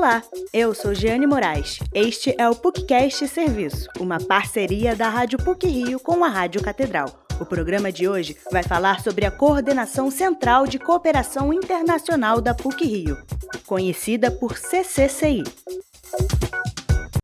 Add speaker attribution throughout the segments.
Speaker 1: Olá, eu sou Jeane Moraes. Este é o PUCcast Serviço, uma parceria da Rádio PUC Rio com a Rádio Catedral. O programa de hoje vai falar sobre a Coordenação Central de Cooperação Internacional da PUC Rio, conhecida por CCCI.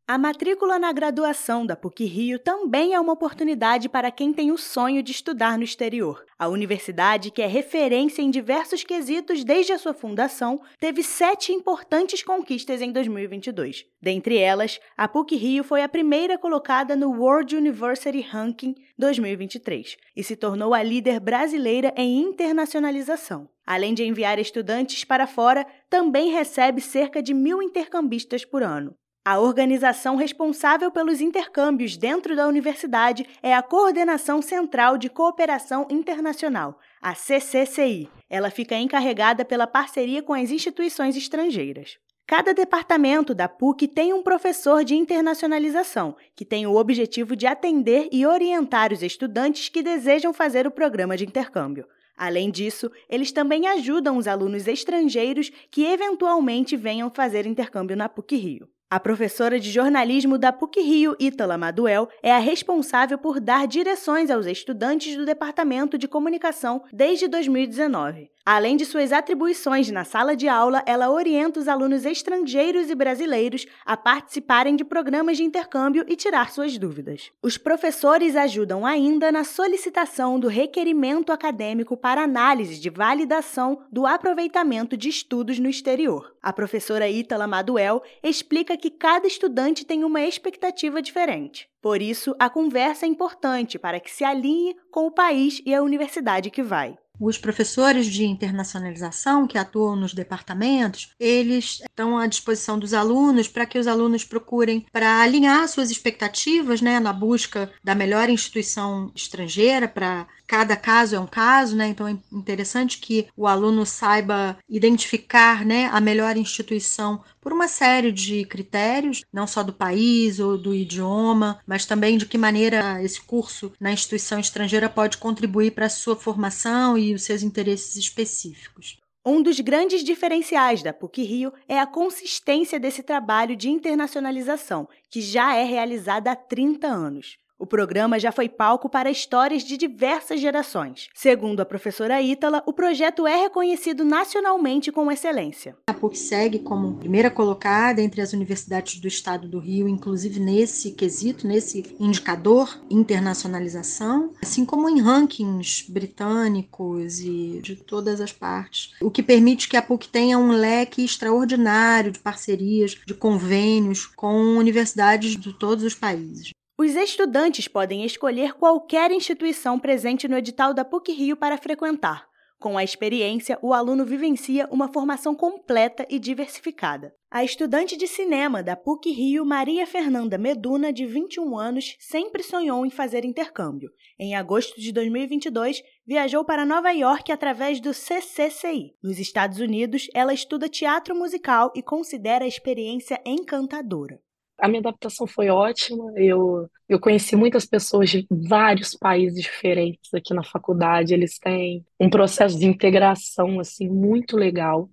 Speaker 1: A matrícula na graduação da PUC-Rio também é uma oportunidade para quem tem o sonho de estudar no exterior. A universidade, que é referência em diversos quesitos desde a sua fundação, teve sete importantes conquistas em 2022. Dentre elas, a PUC-Rio foi a primeira colocada no World University Ranking 2023 e se tornou a líder brasileira em internacionalização. Além de enviar estudantes para fora, também recebe cerca de mil intercambistas por ano. A organização responsável pelos intercâmbios dentro da universidade é a Coordenação Central de Cooperação Internacional, a CCCI. Ela fica encarregada pela parceria com as instituições estrangeiras. Cada departamento da PUC tem um professor de internacionalização, que tem o objetivo de atender e orientar os estudantes que desejam fazer o programa de intercâmbio. Além disso, eles também ajudam os alunos estrangeiros que eventualmente venham fazer intercâmbio na PUC Rio. A professora de jornalismo da PUC-Rio, Ítala Maduel, é a responsável por dar direções aos estudantes do Departamento de Comunicação desde 2019. Além de suas atribuições na sala de aula, ela orienta os alunos estrangeiros e brasileiros a participarem de programas de intercâmbio e tirar suas dúvidas. Os professores ajudam ainda na solicitação do requerimento acadêmico para análise de validação do aproveitamento de estudos no exterior. A professora Ítala Maduel explica que cada estudante tem uma expectativa diferente. Por isso, a conversa é importante para que se alinhe com o país e a universidade que vai.
Speaker 2: Os professores de internacionalização que atuam nos departamentos, eles estão à disposição dos alunos para que os alunos procurem para alinhar suas expectativas, né, na busca da melhor instituição estrangeira para cada caso é um caso, né? Então é interessante que o aluno saiba identificar, né, a melhor instituição por uma série de critérios, não só do país ou do idioma, mas também de que maneira esse curso na instituição estrangeira pode contribuir para a sua formação e os seus interesses específicos.
Speaker 1: Um dos grandes diferenciais da PUC Rio é a consistência desse trabalho de internacionalização, que já é realizada há 30 anos. O programa já foi palco para histórias de diversas gerações. Segundo a professora Ítala, o projeto é reconhecido nacionalmente com excelência.
Speaker 2: A PUC segue como primeira colocada entre as universidades do estado do Rio, inclusive nesse quesito, nesse indicador internacionalização, assim como em rankings britânicos e de todas as partes, o que permite que a PUC tenha um leque extraordinário de parcerias, de convênios com universidades de todos os países.
Speaker 1: Os estudantes podem escolher qualquer instituição presente no edital da PUC Rio para frequentar. Com a experiência, o aluno vivencia uma formação completa e diversificada. A estudante de cinema da PUC Rio, Maria Fernanda Meduna, de 21 anos, sempre sonhou em fazer intercâmbio. Em agosto de 2022, viajou para Nova York através do CCCI. Nos Estados Unidos, ela estuda teatro musical e considera a experiência encantadora.
Speaker 3: A minha adaptação foi ótima. Eu, eu conheci muitas pessoas de vários países diferentes aqui na faculdade. Eles têm um processo de integração assim muito legal.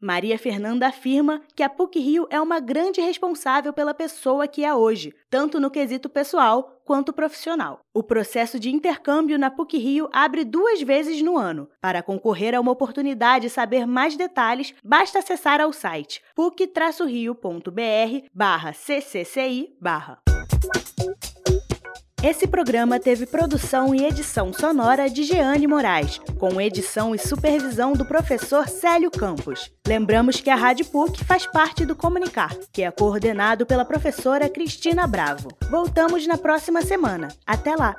Speaker 1: Maria Fernanda afirma que a PUC Rio é uma grande responsável pela pessoa que é hoje, tanto no quesito pessoal quanto profissional. O processo de intercâmbio na PUC Rio abre duas vezes no ano. Para concorrer a uma oportunidade e saber mais detalhes, basta acessar ao site puc-rio.br/ccci. Esse programa teve produção e edição sonora de Jeane Moraes, com edição e supervisão do professor Célio Campos. Lembramos que a Rádio PUC faz parte do Comunicar, que é coordenado pela professora Cristina Bravo. Voltamos na próxima semana. Até lá!